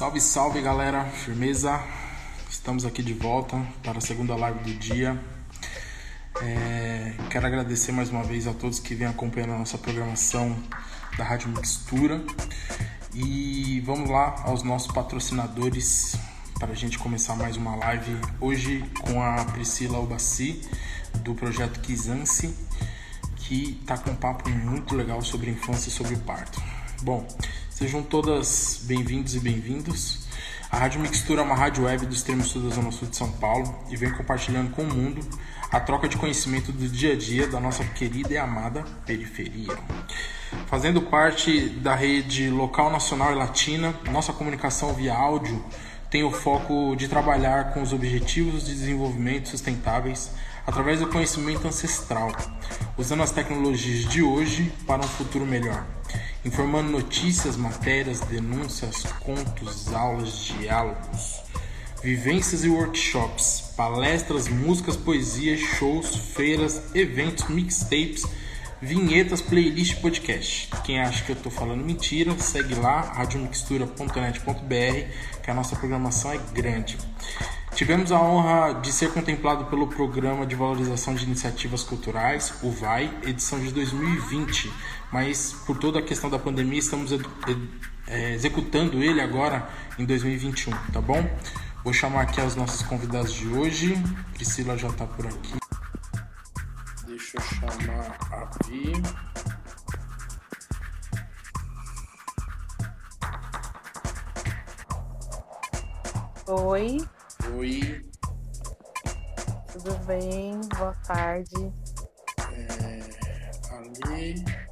Salve, salve galera, firmeza. Estamos aqui de volta para a segunda live do dia. É, quero agradecer mais uma vez a todos que vêm acompanhando a nossa programação da Rádio Mixtura. E vamos lá aos nossos patrocinadores para a gente começar mais uma live hoje com a Priscila Albaci do projeto Kizance, que está com um papo muito legal sobre infância e sobre parto. Bom, Sejam todas bem-vindos e bem-vindos. A Rádio Mixtura é uma rádio web do extremo sul da Zona Sul de São Paulo e vem compartilhando com o mundo a troca de conhecimento do dia a dia da nossa querida e amada periferia. Fazendo parte da rede local, nacional e latina, nossa comunicação via áudio tem o foco de trabalhar com os objetivos de desenvolvimento sustentáveis através do conhecimento ancestral, usando as tecnologias de hoje para um futuro melhor informando notícias, matérias, denúncias, contos, aulas, diálogos, vivências e workshops, palestras, músicas, poesias, shows, feiras, eventos, mixtapes, vinhetas, playlist podcast. Quem acha que eu estou falando mentira, segue lá, radiomixtura.net.br, que a nossa programação é grande. Tivemos a honra de ser contemplado pelo Programa de Valorização de Iniciativas Culturais, o VAI, edição de 2020, mas por toda a questão da pandemia estamos é, executando ele agora em 2021, tá bom? Vou chamar aqui as nossas convidadas de hoje. Priscila já está por aqui. Deixa eu chamar a Vi. Oi. Oi. Tudo bem? Boa tarde. É, ali.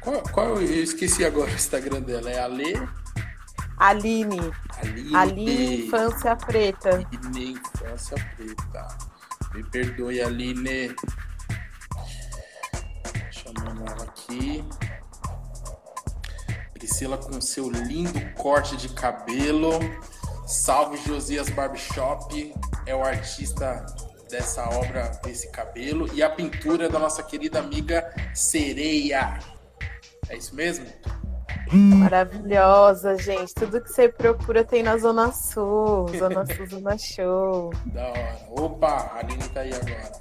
Qual, qual, eu esqueci agora o Instagram dela. É Ale? Aline. Aline. Aline Infância Preta. Aline Infância Preta. Me perdoe, Aline. Chamando ela aqui. Priscila com seu lindo corte de cabelo. Salve Josias Barbershop. É o artista dessa obra, desse cabelo. E a pintura da nossa querida amiga Sereia. É isso mesmo? Maravilhosa, gente. Tudo que você procura tem na Zona Sul. Zona Sul, Zona Show. Da hora. Opa, a Aline tá aí agora.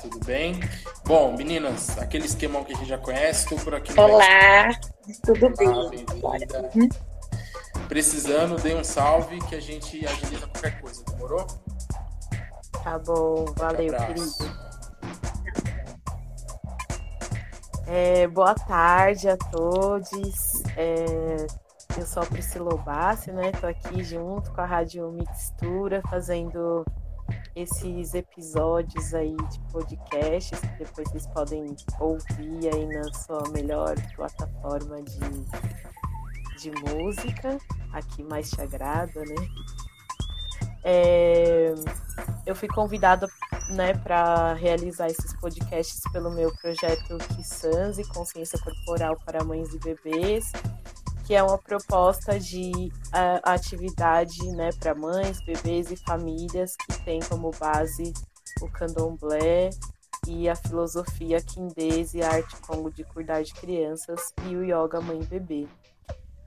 Tudo bem? Bom, meninas, aquele esquemão que a gente já conhece, estou por aqui. Olá, tudo bem? bem Precisando, dê um salve que a gente agiliza qualquer coisa, demorou? Tá bom, valeu, querido. É, boa tarde a todos. É, eu sou a Priscila Obassi, né? Tô aqui junto com a Rádio Mixtura, fazendo esses episódios aí de podcasts que depois vocês podem ouvir aí na sua melhor plataforma de, de música, aqui mais sagrada, né? É, eu fui convidada né, para realizar esses podcasts pelo meu projeto Kissanze, Consciência Corporal para Mães e Bebês, que é uma proposta de atividade né, para mães, bebês e famílias que tem como base o candomblé e a filosofia quindese e a arte congo de cuidar de crianças e o yoga mãe-bebê.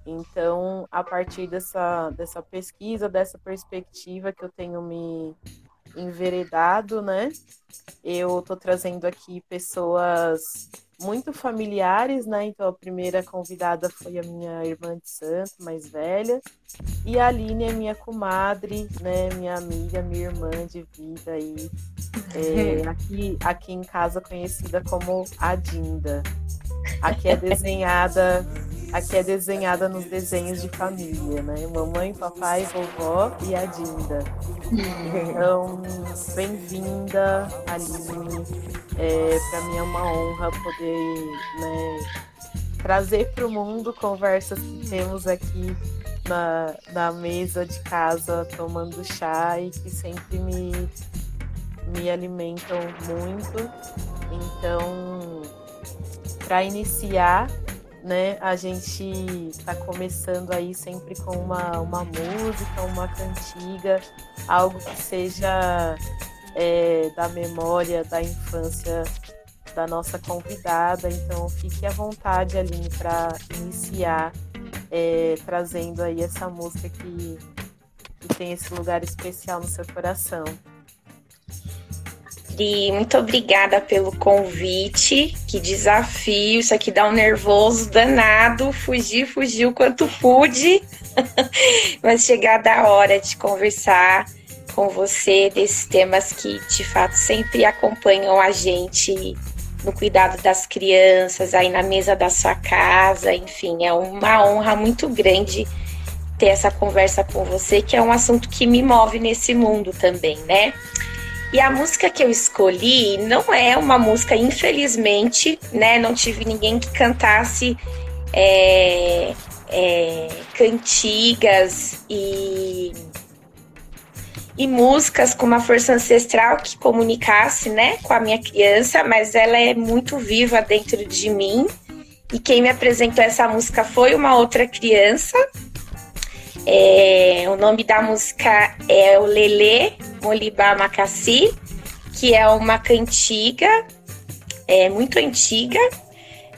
Então, a partir dessa, dessa pesquisa, dessa perspectiva que eu tenho me enveredado, né? Eu tô trazendo aqui pessoas muito familiares, né? Então a primeira convidada foi a minha irmã de santo, mais velha, e a Aline é minha comadre, né? Minha amiga, minha irmã de vida aí, é, aqui, aqui em casa conhecida como a Dinda. Aqui é desenhada Aqui é desenhada nos desenhos de família, né? Mamãe, papai, vovó e a Dinda. Então, bem-vinda, Aline. É, para mim é uma honra poder né, trazer para o mundo conversas que temos aqui na, na mesa de casa tomando chá e que sempre me, me alimentam muito. Então, para iniciar, né? A gente está começando aí sempre com uma, uma música, uma cantiga, algo que seja é, da memória da infância da nossa convidada, então fique à vontade, Aline, para iniciar é, trazendo aí essa música que, que tem esse lugar especial no seu coração. Pri, muito obrigada pelo convite. Que desafio. Isso aqui dá um nervoso danado. Fugir, fugiu quanto pude. Mas chegar da hora de conversar com você desses temas que de fato sempre acompanham a gente no cuidado das crianças, aí na mesa da sua casa, enfim, é uma honra muito grande ter essa conversa com você, que é um assunto que me move nesse mundo também, né? E a música que eu escolhi não é uma música, infelizmente, né? Não tive ninguém que cantasse é, é, cantigas e, e músicas com uma força ancestral que comunicasse, né, com a minha criança, mas ela é muito viva dentro de mim. E quem me apresentou essa música foi uma outra criança, é, o nome da música é o Lele Molibá Macassi, que é uma cantiga é, muito antiga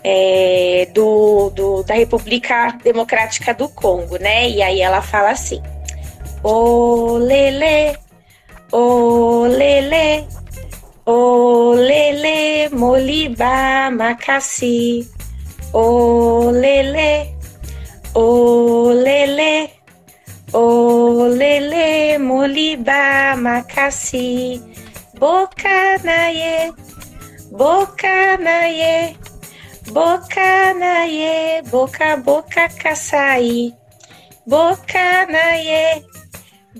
é, do, do, da República Democrática do Congo, né? E aí ela fala assim: O Lele, O Lele, O Lele Molibá Macassi, O Lele, O Lele. Olele moliba macassi, boca naie, boca naie, boca naie, boca boca caçai, boca naie,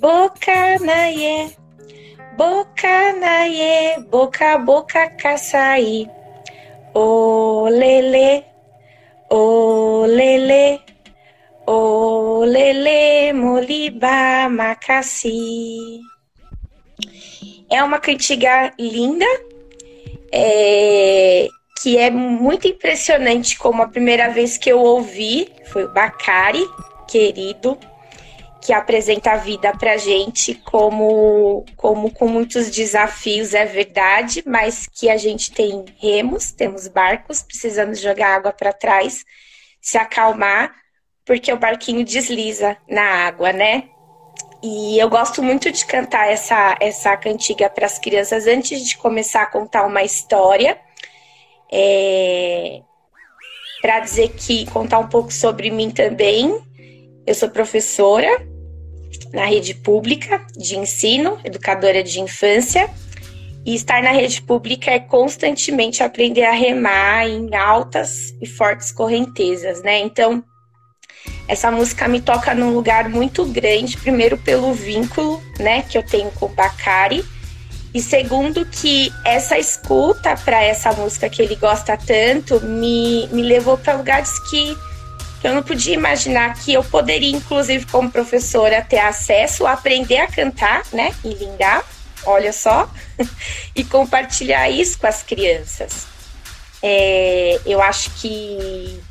boca naie, boca naie, boca boca caçai, olele, olele. Olele Moliba Macassi. É uma cantiga linda, é, que é muito impressionante como a primeira vez que eu ouvi foi o Bacari, querido, que apresenta a vida pra gente como, como com muitos desafios, é verdade, mas que a gente tem remos, temos barcos, precisamos jogar água para trás, se acalmar porque o barquinho desliza na água, né? E eu gosto muito de cantar essa, essa cantiga para as crianças antes de começar a contar uma história. É, para dizer que contar um pouco sobre mim também. Eu sou professora na rede pública de ensino, educadora de infância. E estar na rede pública é constantemente aprender a remar em altas e fortes correntezas, né? Então, essa música me toca num lugar muito grande, primeiro pelo vínculo, né, que eu tenho com o Bacari, e segundo que essa escuta para essa música que ele gosta tanto me, me levou para lugares que, que eu não podia imaginar que eu poderia, inclusive como professora, ter acesso, aprender a cantar, né, e lindar, olha só, e compartilhar isso com as crianças. É, eu acho que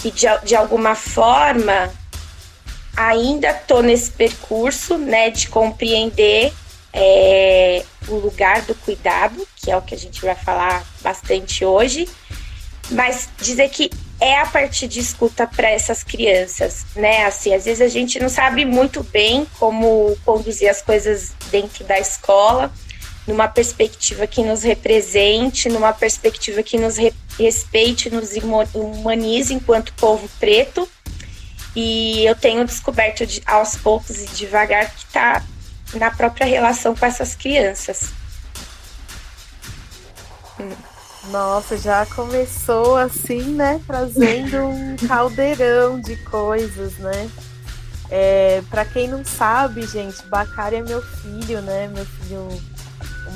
que de, de alguma forma ainda estou nesse percurso, né, de compreender é, o lugar do cuidado, que é o que a gente vai falar bastante hoje, mas dizer que é a partir de escuta para essas crianças, né? Assim, às vezes a gente não sabe muito bem como conduzir as coisas dentro da escola, numa perspectiva que nos represente, numa perspectiva que nos re respeite, nos humanize enquanto povo preto. E eu tenho descoberto de, aos poucos e devagar que está na própria relação com essas crianças. Nossa, já começou assim, né? Trazendo um caldeirão de coisas, né? É, para quem não sabe, gente, Bacari é meu filho, né? Meu filho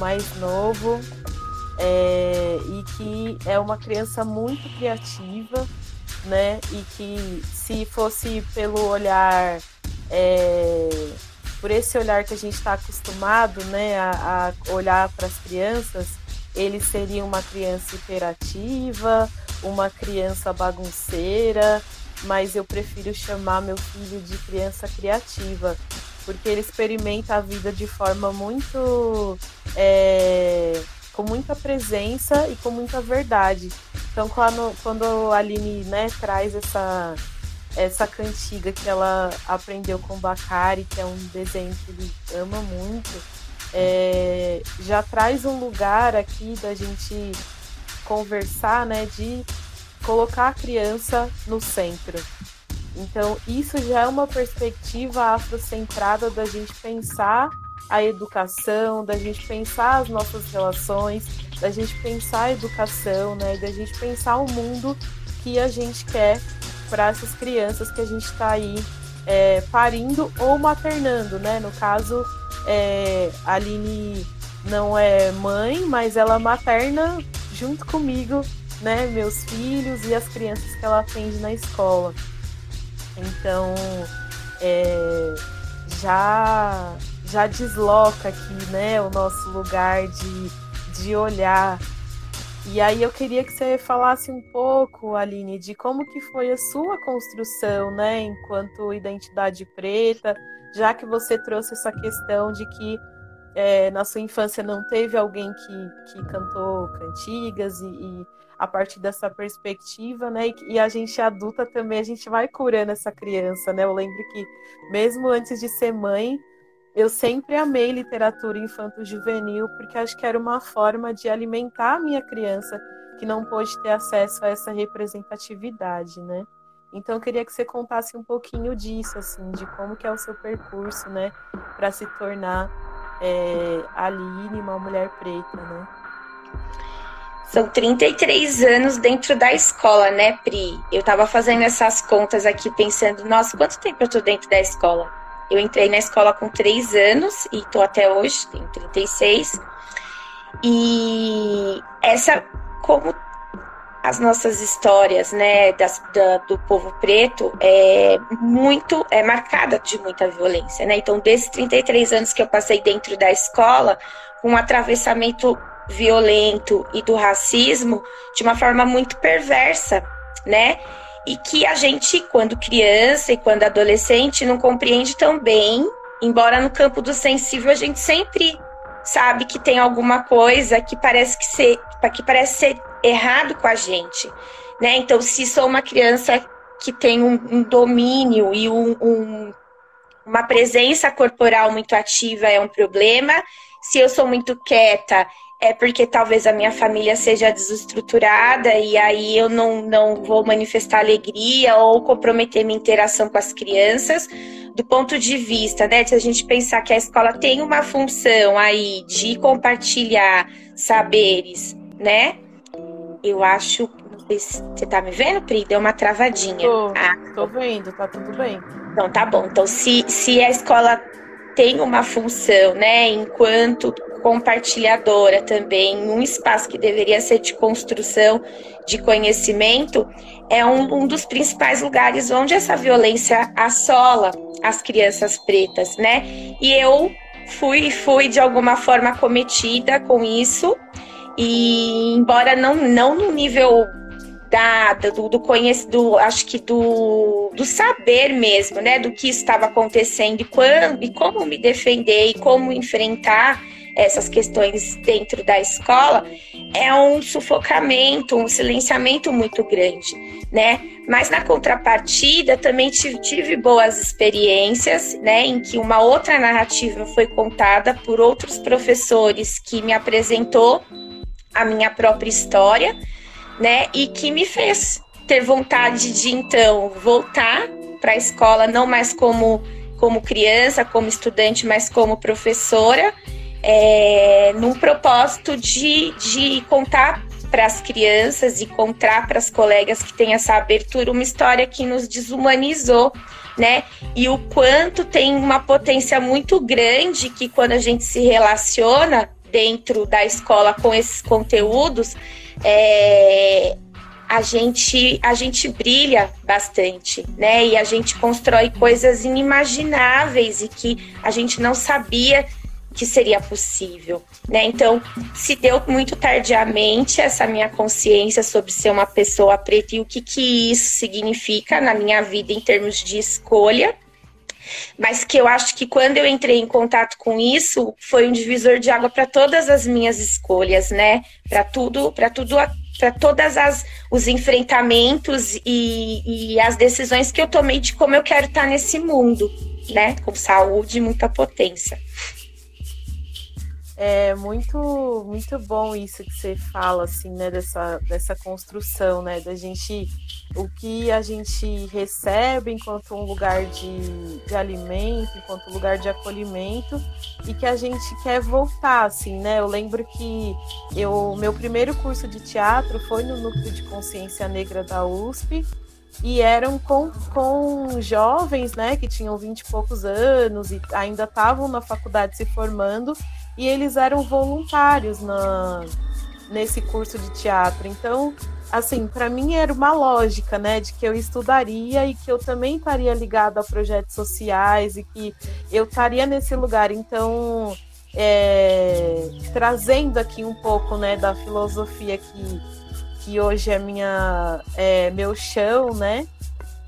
mais novo, é, e que é uma criança muito criativa, né? E que se fosse pelo olhar, é, por esse olhar que a gente está acostumado, né, a, a olhar para as crianças, ele seria uma criança hiperativa, uma criança bagunceira, mas eu prefiro chamar meu filho de criança criativa, porque ele experimenta a vida de forma muito é, com muita presença e com muita verdade. Então, quando, quando a Aline né, traz essa, essa cantiga que ela aprendeu com Bacari, que é um desenho que ele ama muito, é, já traz um lugar aqui da gente conversar, né, de colocar a criança no centro. Então, isso já é uma perspectiva afrocentrada da gente pensar a educação, da gente pensar as nossas relações, da gente pensar a educação, né? Da gente pensar o mundo que a gente quer para essas crianças que a gente está aí é, parindo ou maternando, né? No caso, é, a Aline não é mãe, mas ela materna junto comigo, né? Meus filhos e as crianças que ela atende na escola. Então, é, já já desloca aqui, né, o nosso lugar de, de olhar. E aí eu queria que você falasse um pouco, Aline, de como que foi a sua construção, né, enquanto identidade preta, já que você trouxe essa questão de que é, na sua infância não teve alguém que, que cantou cantigas e, e a partir dessa perspectiva, né? E, e, a gente adulta também, a gente vai curando essa criança, né? Eu lembro que mesmo antes de ser mãe, eu sempre amei literatura infanto-juvenil porque acho que era uma forma de alimentar a minha criança que não pôde ter acesso a essa representatividade, né? Então eu queria que você contasse um pouquinho disso, assim, de como que é o seu percurso, né, para se tornar é, Aline, uma mulher preta, né? São 33 anos dentro da escola, né, Pri? Eu tava fazendo essas contas aqui pensando, nossa, quanto tempo eu tô dentro da escola? Eu entrei na escola com 3 anos e tô até hoje, tenho 36. E essa, como as nossas histórias, né, das, da, do povo preto é muito, é marcada de muita violência, né? Então, desses 33 anos que eu passei dentro da escola, um atravessamento violento e do racismo de uma forma muito perversa, né? e que a gente, quando criança e quando adolescente, não compreende tão bem, embora no campo do sensível a gente sempre sabe que tem alguma coisa que parece que ser, que parece ser errado com a gente, né? Então, se sou uma criança que tem um, um domínio e um, um, uma presença corporal muito ativa é um problema, se eu sou muito quieta é porque talvez a minha família seja desestruturada e aí eu não, não vou manifestar alegria ou comprometer minha interação com as crianças. Do ponto de vista, né, de a gente pensar que a escola tem uma função aí de compartilhar saberes, né? Eu acho. Você tá me vendo, Pri? Deu uma travadinha. Tô, ah, tô vendo, tá tudo bem. Então tá bom. Então, se, se a escola tem uma função, né, enquanto compartilhadora também, um espaço que deveria ser de construção de conhecimento, é um, um dos principais lugares onde essa violência assola as crianças pretas, né? E eu fui, fui de alguma forma cometida com isso, e embora não, não no nível da, do, do conhecido, acho que do, do saber mesmo, né? Do que estava acontecendo e quando e como me defender e como enfrentar essas questões dentro da escola, é um sufocamento, um silenciamento muito grande, né? Mas na contrapartida também tive, tive boas experiências, né, em que uma outra narrativa foi contada por outros professores que me apresentou a minha própria história, né, e que me fez ter vontade de então voltar para a escola não mais como como criança, como estudante, mas como professora é, num propósito de, de contar para as crianças e contar para as colegas que tem essa abertura uma história que nos desumanizou, né? E o quanto tem uma potência muito grande que quando a gente se relaciona dentro da escola com esses conteúdos, é, a gente a gente brilha bastante, né? E a gente constrói coisas inimagináveis e que a gente não sabia que seria possível, né? Então, se deu muito tardiamente essa minha consciência sobre ser uma pessoa preta e o que que isso significa na minha vida em termos de escolha. Mas que eu acho que quando eu entrei em contato com isso, foi um divisor de água para todas as minhas escolhas, né? Para tudo, para tudo para todas as os enfrentamentos e, e as decisões que eu tomei de como eu quero estar nesse mundo, né? Com saúde e muita potência. É muito, muito bom isso que você fala, assim, né, dessa, dessa construção, né, da gente, o que a gente recebe enquanto um lugar de, de alimento, enquanto lugar de acolhimento, e que a gente quer voltar, assim, né, eu lembro que eu, meu primeiro curso de teatro foi no Núcleo de Consciência Negra da USP, e eram com, com jovens, né, que tinham vinte e poucos anos e ainda estavam na faculdade se formando, e eles eram voluntários na, nesse curso de teatro. Então, assim, para mim era uma lógica, né, de que eu estudaria e que eu também estaria ligado a projetos sociais e que eu estaria nesse lugar. Então, é, trazendo aqui um pouco, né, da filosofia que, que hoje é minha é, meu chão, né,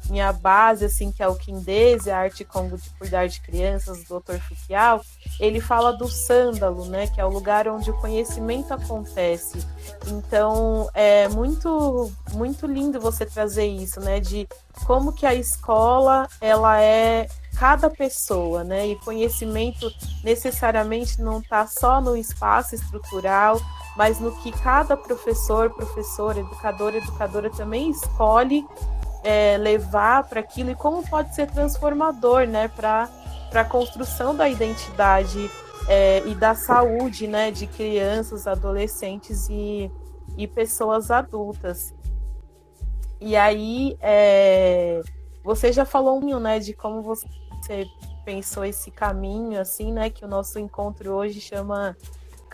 minha base, assim, que é o Quindese, a arte Congo de cuidar de crianças, do Dr. Fukial, ele fala do sândalo, né, que é o lugar onde o conhecimento acontece. Então, é muito muito lindo você trazer isso, né, de como que a escola, ela é cada pessoa, né? E conhecimento necessariamente não está só no espaço estrutural, mas no que cada professor, professora, educador, educadora também escolhe é, levar para aquilo e como pode ser transformador, né, para a construção da identidade é, e da saúde, né, de crianças, adolescentes e, e pessoas adultas. E aí, é, você já falou, né, de como você pensou esse caminho, assim, né, que o nosso encontro hoje chama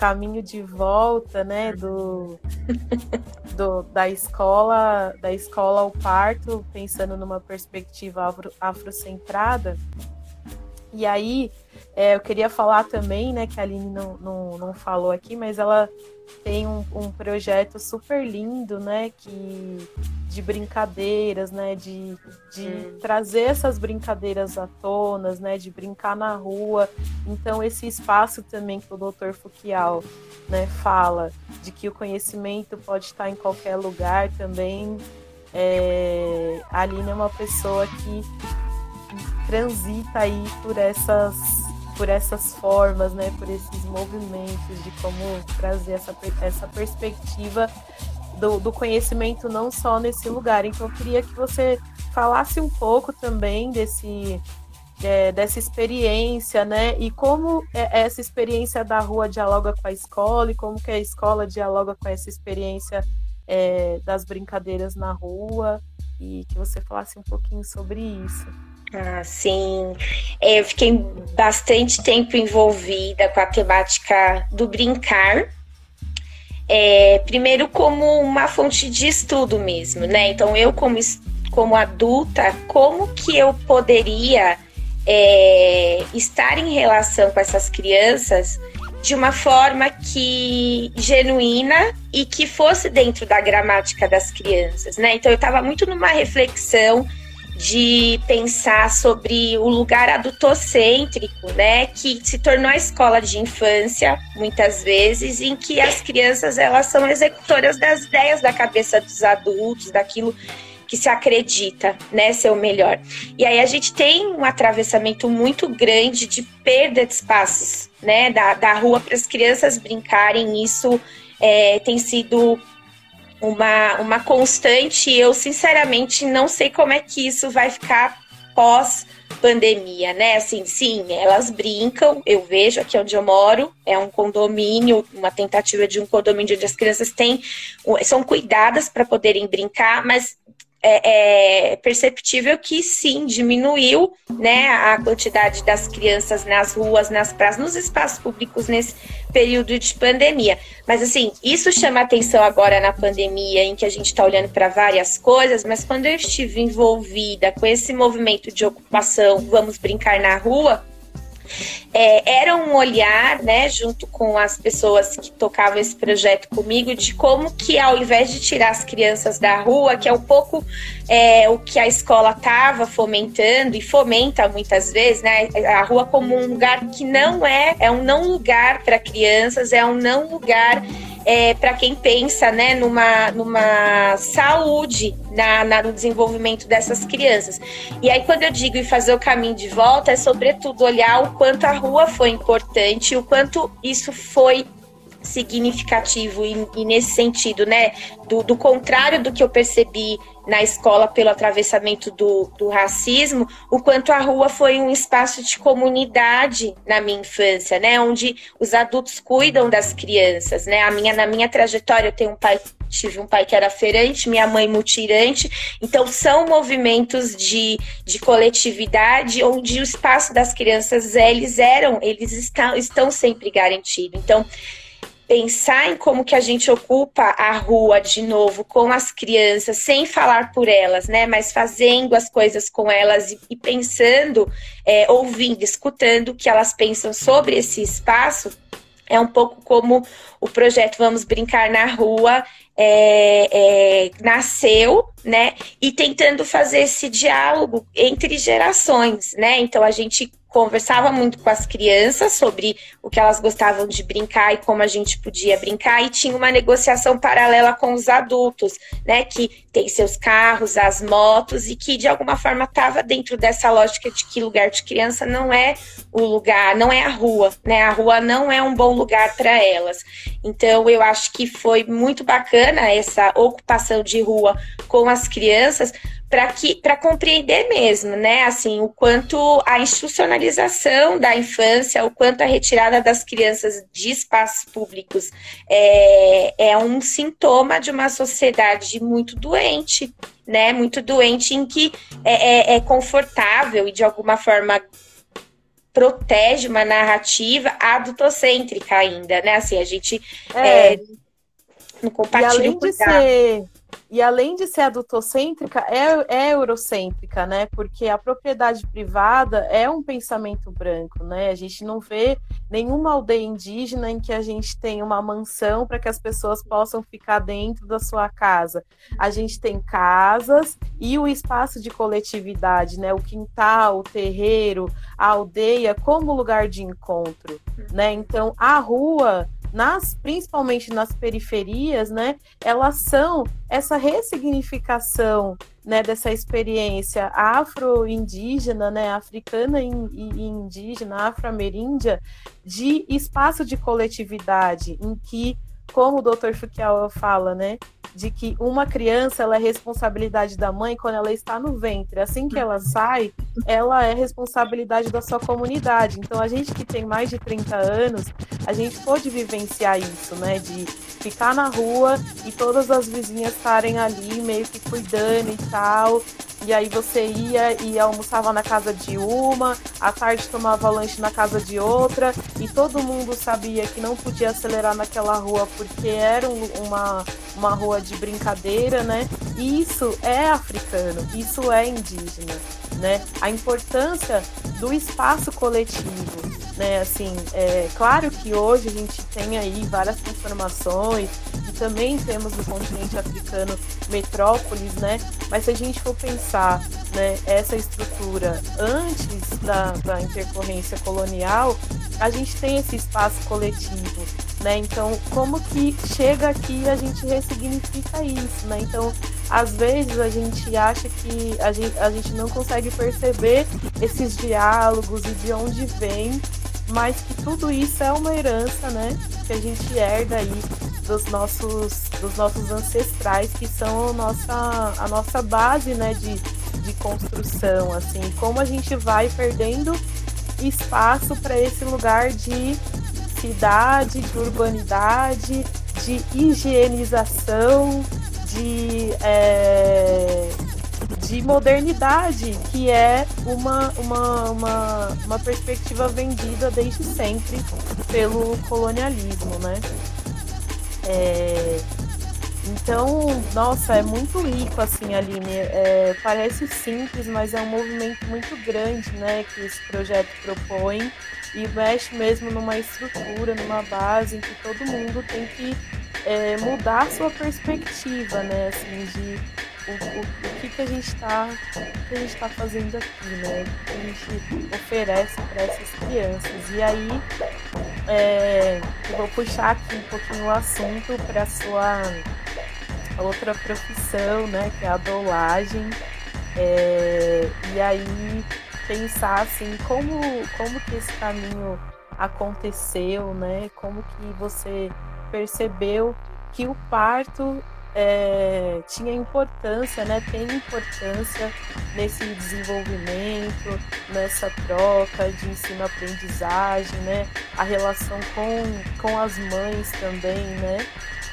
caminho de volta, né, do, do, da escola, da escola ao parto, pensando numa perspectiva afro, afrocentrada. E aí, é, eu queria falar também, né, que a Aline não, não, não falou aqui, mas ela tem um, um, projeto super lindo, né, que de brincadeiras, né, de, de trazer essas brincadeiras à tona, né, de brincar na rua. Então esse espaço também que o Dr. Fukial, né, fala de que o conhecimento pode estar em qualquer lugar também. É, a Aline é uma pessoa que transita aí por essas por essas formas, né, por esses movimentos de como trazer essa, essa perspectiva do, do, conhecimento não só nesse lugar. Então eu queria que você falasse um pouco também desse é, dessa experiência, né? E como é, essa experiência da rua dialoga com a escola e como que a escola dialoga com essa experiência é, das brincadeiras na rua e que você falasse um pouquinho sobre isso. Ah, sim. É, eu fiquei bastante tempo envolvida com a temática do brincar. É, primeiro como uma fonte de estudo mesmo, né? Então eu como, como adulta, como que eu poderia é, estar em relação com essas crianças de uma forma que genuína e que fosse dentro da gramática das crianças, né? Então eu estava muito numa reflexão de pensar sobre o lugar adultocêntrico, né, que se tornou a escola de infância, muitas vezes, em que as crianças elas são executoras das ideias da cabeça dos adultos, daquilo que se acredita, né, ser o melhor. E aí a gente tem um atravessamento muito grande de perda de espaços, né, da, da rua para as crianças brincarem. Isso é, tem sido uma, uma constante. Eu, sinceramente, não sei como é que isso vai ficar pós pandemia, né? Assim, sim, elas brincam. Eu vejo aqui onde eu moro, é um condomínio, uma tentativa de um condomínio onde as crianças têm, são cuidadas para poderem brincar, mas é, é, perceptível que sim, diminuiu né, a quantidade das crianças nas ruas, nas praças, nos espaços públicos nesse período de pandemia. Mas assim, isso chama atenção agora na pandemia, em que a gente está olhando para várias coisas, mas quando eu estive envolvida com esse movimento de ocupação, vamos brincar na rua, é, era um olhar, né, junto com as pessoas que tocavam esse projeto comigo, de como que ao invés de tirar as crianças da rua, que é um pouco é, o que a escola estava fomentando e fomenta muitas vezes, né, a rua como um lugar que não é, é um não lugar para crianças, é um não lugar é, para quem pensa né, numa, numa saúde na, na, no desenvolvimento dessas crianças. E aí, quando eu digo e fazer o caminho de volta, é sobretudo olhar o quanto a rua foi importante, o quanto isso foi significativo e, e nesse sentido, né, do, do, contrário do que eu percebi na escola pelo atravessamento do, do racismo, o quanto a rua foi um espaço de comunidade na minha infância, né, onde os adultos cuidam das crianças, né, a minha, na minha trajetória eu tenho um pai tive um pai que era feirante, minha mãe mutirante. Então, são movimentos de, de coletividade onde o espaço das crianças, eles eram, eles estão, estão sempre garantidos. Então, pensar em como que a gente ocupa a rua de novo com as crianças, sem falar por elas, né? Mas fazendo as coisas com elas e, e pensando, é, ouvindo, escutando o que elas pensam sobre esse espaço, é um pouco como o projeto Vamos Brincar na Rua é, é, nasceu, né? E tentando fazer esse diálogo entre gerações, né? Então a gente conversava muito com as crianças sobre o que elas gostavam de brincar e como a gente podia brincar e tinha uma negociação paralela com os adultos, né, que tem seus carros, as motos e que de alguma forma estava dentro dessa lógica de que lugar de criança não é o lugar, não é a rua, né? A rua não é um bom lugar para elas. Então eu acho que foi muito bacana essa ocupação de rua com as crianças, para que para compreender mesmo, né? Assim, o quanto a institucionalização da infância, o quanto a retirada das crianças de espaços públicos é, é um sintoma de uma sociedade muito doente, né? Muito doente em que é, é, é confortável e de alguma forma protege uma narrativa adultocêntrica ainda, né? Assim, a gente é. É, não compartilha. E além de ser e além de ser adultocêntrica, é, é eurocêntrica, né? Porque a propriedade privada é um pensamento branco, né? A gente não vê nenhuma aldeia indígena em que a gente tem uma mansão para que as pessoas possam ficar dentro da sua casa. A gente tem casas e o espaço de coletividade, né? O quintal, o terreiro, a aldeia como lugar de encontro, né? Então, a rua nas, principalmente nas periferias, né, elas são essa ressignificação né, dessa experiência afro-indígena, né, africana e indígena, afro-ameríndia, de espaço de coletividade, em que como o Dr. Fukiawa fala, né, de que uma criança ela é responsabilidade da mãe quando ela está no ventre. Assim que ela sai, ela é responsabilidade da sua comunidade. Então, a gente que tem mais de 30 anos, a gente pode vivenciar isso, né, de ficar na rua e todas as vizinhas estarem ali meio que cuidando e tal, e aí você ia e almoçava na casa de uma, à tarde tomava lanche na casa de outra, e todo mundo sabia que não podia acelerar naquela rua porque era uma, uma rua de brincadeira, né? E isso é africano, isso é indígena, né? A importância do espaço coletivo, né? Assim, é claro que hoje a gente tem aí várias transformações também temos no continente africano metrópoles, né? Mas se a gente for pensar, né, essa estrutura antes da, da intercorrência colonial, a gente tem esse espaço coletivo, né? Então, como que chega aqui a gente ressignifica isso, né? Então, às vezes a gente acha que a gente, a gente não consegue perceber esses diálogos e de onde vem, mas que tudo isso é uma herança, né? Que a gente herda aí dos nossos, dos nossos ancestrais, que são a nossa, a nossa base, né? De, de construção, assim, como a gente vai perdendo espaço para esse lugar de cidade, de urbanidade, de higienização, de, é, de modernidade, que é uma, uma, uma, uma perspectiva vendida desde sempre pelo colonialismo, né? É, Então, nossa, é muito rico, assim, Aline. É, parece simples, mas é um movimento muito grande, né, que esse projeto propõe e mexe mesmo numa estrutura, numa base em que todo mundo tem que é, mudar sua perspectiva, né, assim, de o, o, que, que a gente está está fazendo aqui, né? O que a gente oferece para essas crianças. E aí é, eu vou puxar aqui um pouquinho o assunto para sua outra profissão, né? Que é a dolagem. É, e aí pensar assim como, como que esse caminho aconteceu, né? Como que você percebeu que o parto é, tinha importância, né, tem importância nesse desenvolvimento, nessa troca de ensino-aprendizagem, né, a relação com, com as mães também, né,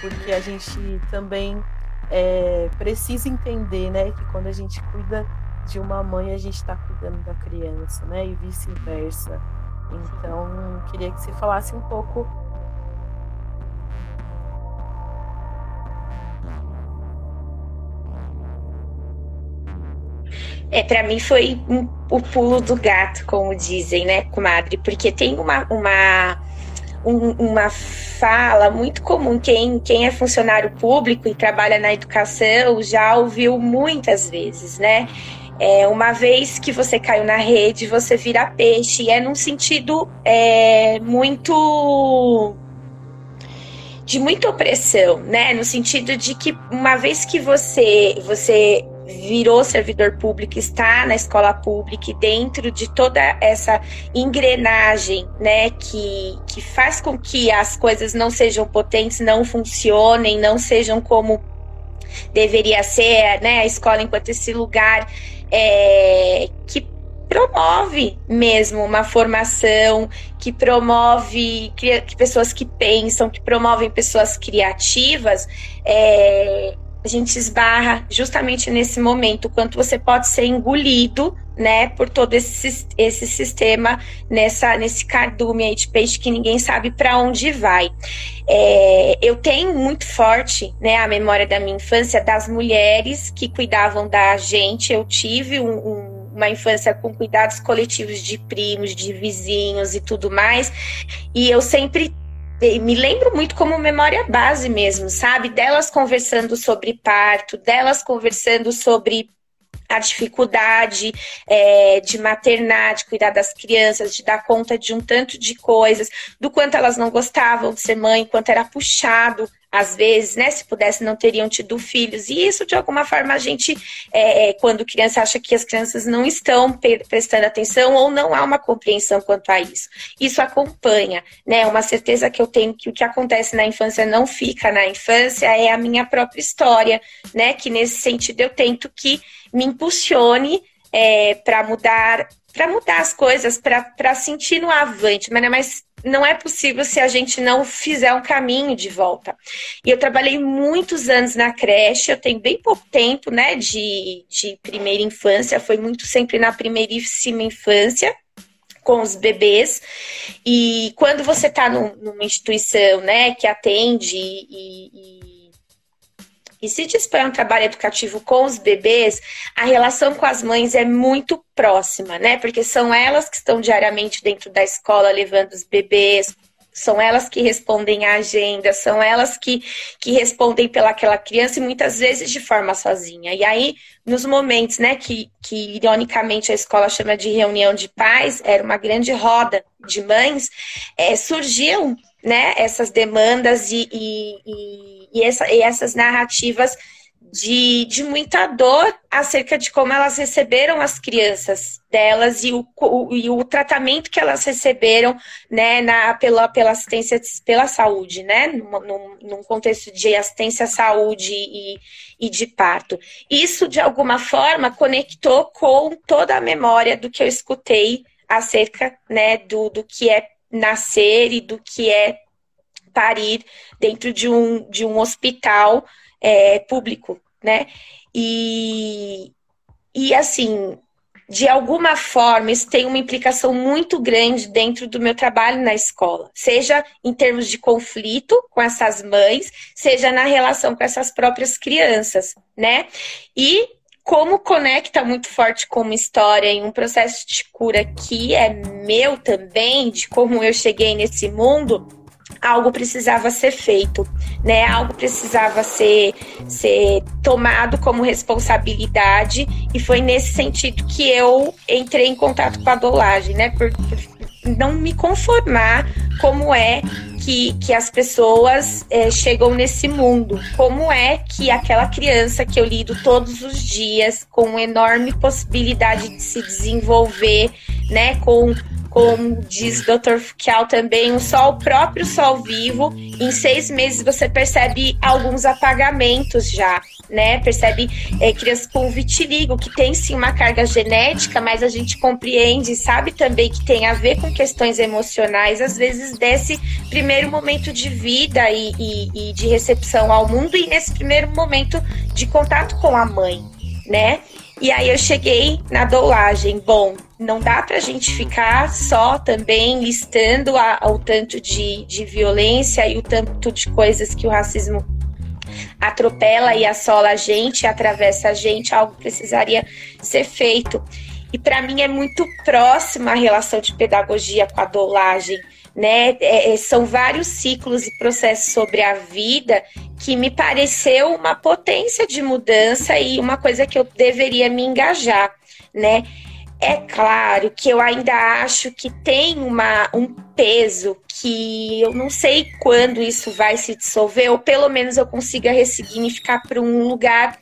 porque a gente também é, precisa entender, né, que quando a gente cuida de uma mãe, a gente está cuidando da criança, né, e vice-versa. Então, queria que você falasse um pouco É, para mim foi um, o pulo do gato, como dizem, né, comadre? Porque tem uma, uma, um, uma fala muito comum. Quem, quem é funcionário público e trabalha na educação já ouviu muitas vezes, né? É, uma vez que você caiu na rede, você vira peixe. E é num sentido é, muito de muita opressão, né? No sentido de que uma vez que você você virou servidor público, está na escola pública e dentro de toda essa engrenagem, né, que, que faz com que as coisas não sejam potentes, não funcionem, não sejam como deveria ser, né, a escola enquanto esse lugar é, que promove mesmo uma formação, que promove que, pessoas que pensam, que promovem pessoas criativas, é, a gente esbarra justamente nesse momento, quanto você pode ser engolido, né, por todo esse, esse sistema, nessa, nesse cardume aí de peixe que ninguém sabe para onde vai. É, eu tenho muito forte, né, a memória da minha infância das mulheres que cuidavam da gente. Eu tive um, um uma infância com cuidados coletivos de primos, de vizinhos e tudo mais. E eu sempre me lembro muito como memória base mesmo, sabe? Delas conversando sobre parto, delas conversando sobre a dificuldade é, de maternar, de cuidar das crianças, de dar conta de um tanto de coisas, do quanto elas não gostavam de ser mãe, quanto era puxado às vezes, né, se pudesse, não teriam tido filhos. E isso, de alguma forma, a gente, é, é quando criança acha que as crianças não estão prestando atenção ou não há uma compreensão quanto a isso. Isso acompanha, né? Uma certeza que eu tenho que o que acontece na infância não fica na infância é a minha própria história, né? Que nesse sentido eu tento que me impulsione é, para mudar para mudar as coisas, para sentir no avante, mas não é não é possível se a gente não fizer um caminho de volta. E eu trabalhei muitos anos na creche, eu tenho bem pouco tempo, né, de, de primeira infância, foi muito sempre na primeiríssima infância com os bebês. E quando você está numa instituição, né, que atende e, e e se dispõe um trabalho educativo com os bebês, a relação com as mães é muito próxima, né? Porque são elas que estão diariamente dentro da escola levando os bebês, são elas que respondem à agenda, são elas que, que respondem pelaquela criança e muitas vezes de forma sozinha. E aí, nos momentos, né, que, que ironicamente a escola chama de reunião de pais, era uma grande roda de mães, é, surgiam né, essas demandas e, e, e, essa, e essas narrativas de, de muita dor acerca de como elas receberam as crianças delas e o, o, e o tratamento que elas receberam né, na, pela, pela assistência pela saúde, né, num, num contexto de assistência à saúde e, e de parto. Isso, de alguma forma, conectou com toda a memória do que eu escutei acerca né, do, do que é nascer e do que é parir dentro de um, de um hospital é, público, né? E, e assim, de alguma forma, isso tem uma implicação muito grande dentro do meu trabalho na escola, seja em termos de conflito com essas mães, seja na relação com essas próprias crianças, né? E como conecta muito forte com uma história e um processo de cura que é meu também, de como eu cheguei nesse mundo, algo precisava ser feito, né? Algo precisava ser, ser tomado como responsabilidade e foi nesse sentido que eu entrei em contato com a dolagem, né? Por, por não me conformar como é que, que as pessoas é, chegam nesse mundo. Como é que aquela criança que eu lido todos os dias, com enorme possibilidade de se desenvolver, né, com como diz Dr. Fukial também, o sol, próprio sol vivo, em seis meses você percebe alguns apagamentos já, né? Percebe é, crianças com vitiligo, que tem sim uma carga genética, mas a gente compreende, sabe também que tem a ver com questões emocionais, às vezes desse primeiro momento de vida e, e, e de recepção ao mundo e nesse primeiro momento de contato com a mãe, né? E aí eu cheguei na dolagem. Bom, não dá para a gente ficar só também listando a, o tanto de, de violência e o tanto de coisas que o racismo atropela e assola a gente, atravessa a gente, algo precisaria ser feito. E para mim é muito próxima a relação de pedagogia com a dolagem né? É, é, são vários ciclos e processos sobre a vida que me pareceu uma potência de mudança e uma coisa que eu deveria me engajar, né? É claro que eu ainda acho que tem uma, um peso que eu não sei quando isso vai se dissolver, ou pelo menos eu consiga ressignificar para um lugar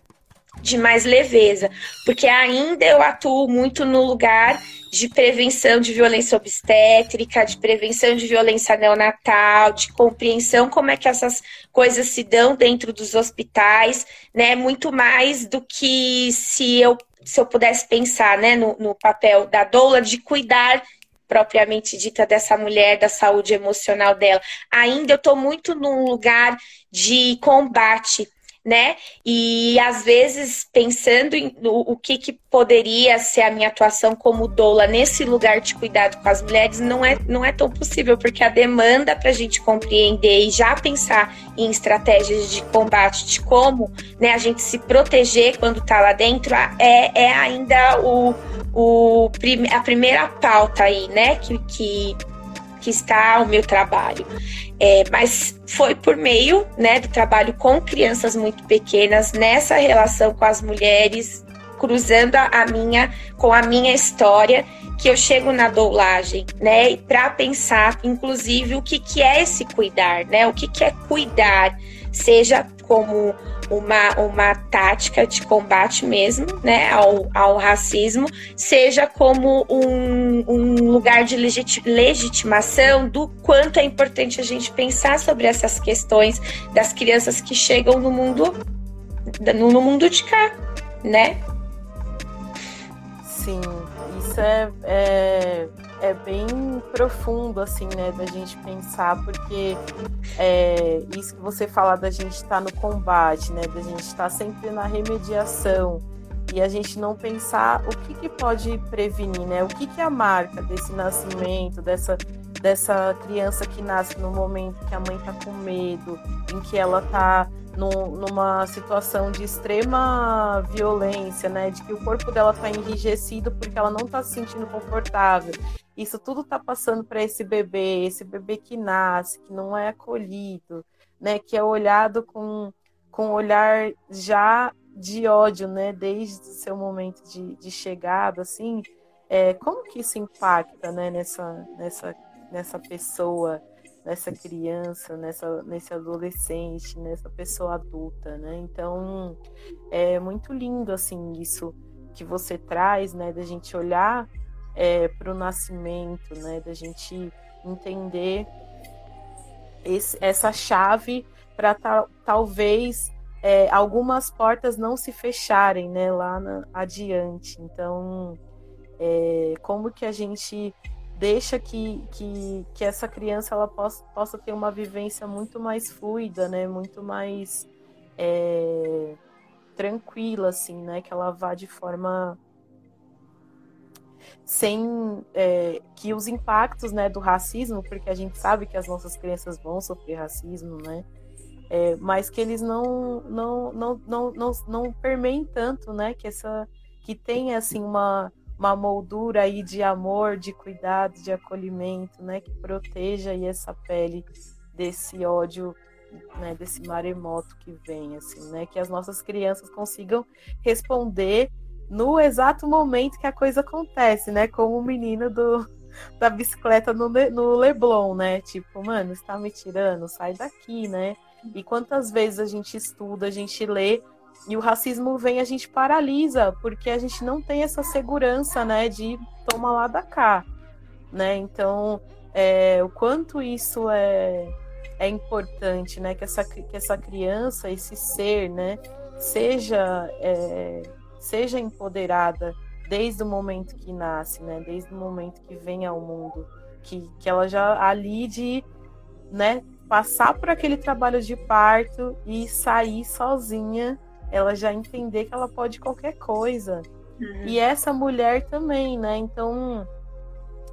de mais leveza, porque ainda eu atuo muito no lugar de prevenção de violência obstétrica, de prevenção de violência neonatal, de compreensão como é que essas coisas se dão dentro dos hospitais, né? Muito mais do que se eu se eu pudesse pensar, né, no, no papel da doula de cuidar propriamente dita dessa mulher, da saúde emocional dela. Ainda eu estou muito num lugar de combate né? E às vezes pensando em no, o que, que poderia ser a minha atuação como doula nesse lugar de cuidado com as mulheres não é, não é tão possível, porque a demanda para a gente compreender e já pensar em estratégias de combate, de como né, a gente se proteger quando está lá dentro, é, é ainda o, o, a primeira pauta aí, né? Que, que que está o meu trabalho. É, mas foi por meio né, do trabalho com crianças muito pequenas, nessa relação com as mulheres, cruzando a minha com a minha história, que eu chego na doulagem, né, para pensar, inclusive, o que, que é esse cuidar, né, o que, que é cuidar, seja como uma, uma tática de combate mesmo, né, ao, ao racismo, seja como um, um lugar de legitimação do quanto é importante a gente pensar sobre essas questões das crianças que chegam no mundo no, mundo de cá, né? Sim, isso é, é é bem profundo, assim, né, da gente pensar, porque é, isso que você fala da gente estar tá no combate, né, da gente estar tá sempre na remediação e a gente não pensar o que, que pode prevenir, né, o que, que é a marca desse nascimento, dessa, dessa criança que nasce no momento que a mãe está com medo, em que ela está numa situação de extrema violência, né? De que o corpo dela está enrijecido porque ela não está se sentindo confortável. Isso tudo está passando para esse bebê, esse bebê que nasce, que não é acolhido, né? Que é olhado com com olhar já de ódio, né? Desde o seu momento de, de chegada, assim. É, como que isso impacta, né? Nessa nessa nessa pessoa nessa criança, nessa, nesse adolescente, nessa pessoa adulta, né? Então é muito lindo assim isso que você traz, né? Da gente olhar é, para o nascimento, né? Da gente entender esse, essa chave para ta, talvez é, algumas portas não se fecharem, né? Lá na, adiante. Então, é, como que a gente deixa que, que, que essa criança ela possa, possa ter uma vivência muito mais fluida, né? Muito mais é, tranquila, assim, né? Que ela vá de forma sem é, que os impactos né, do racismo, porque a gente sabe que as nossas crianças vão sofrer racismo, né? É, mas que eles não não, não, não, não, não permeiem tanto, né? Que essa que tenha assim uma, uma moldura aí de amor, de cuidado, de acolhimento, né? Que proteja aí essa pele desse ódio, né? Desse maremoto que vem, assim, né? Que as nossas crianças consigam responder no exato momento que a coisa acontece, né? Como o menino do, da bicicleta no, no Leblon, né? Tipo, mano, você tá me tirando, sai daqui, né? E quantas vezes a gente estuda, a gente lê, e o racismo vem, a gente paralisa, porque a gente não tem essa segurança, né? De tomar lá da cá, né? Então, é, o quanto isso é, é importante, né? Que essa, que essa criança, esse ser, né? Seja... É, seja empoderada desde o momento que nasce, né? Desde o momento que vem ao mundo, que, que ela já ali de, né? Passar por aquele trabalho de parto e sair sozinha, ela já entender que ela pode qualquer coisa. Uhum. E essa mulher também, né? Então,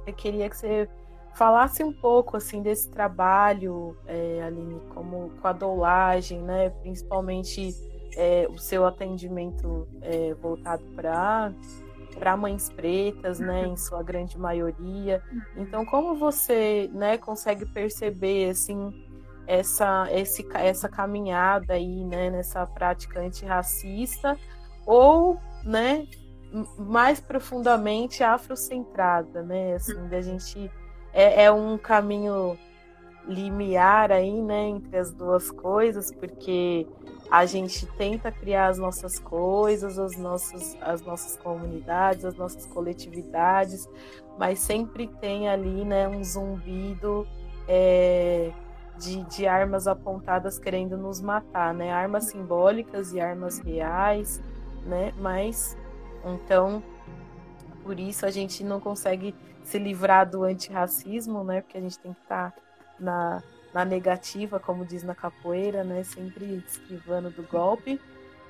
eu queria que você falasse um pouco assim desse trabalho, é, Aline, como com a dolagem, né? Principalmente é, o seu atendimento é, voltado para para mães pretas, né, em sua grande maioria. Então, como você, né, consegue perceber assim essa esse, essa caminhada aí, né, nessa prática antirracista ou, né, mais profundamente afrocentrada, né, assim, da gente é, é um caminho limiar aí, né, entre as duas coisas, porque a gente tenta criar as nossas coisas, as nossas, as nossas comunidades, as nossas coletividades, mas sempre tem ali né, um zumbido é, de, de armas apontadas querendo nos matar, né? Armas simbólicas e armas reais, né? Mas então por isso a gente não consegue se livrar do antirracismo, né? Porque a gente tem que estar tá na na negativa, como diz na capoeira, né? Sempre esquivando do golpe.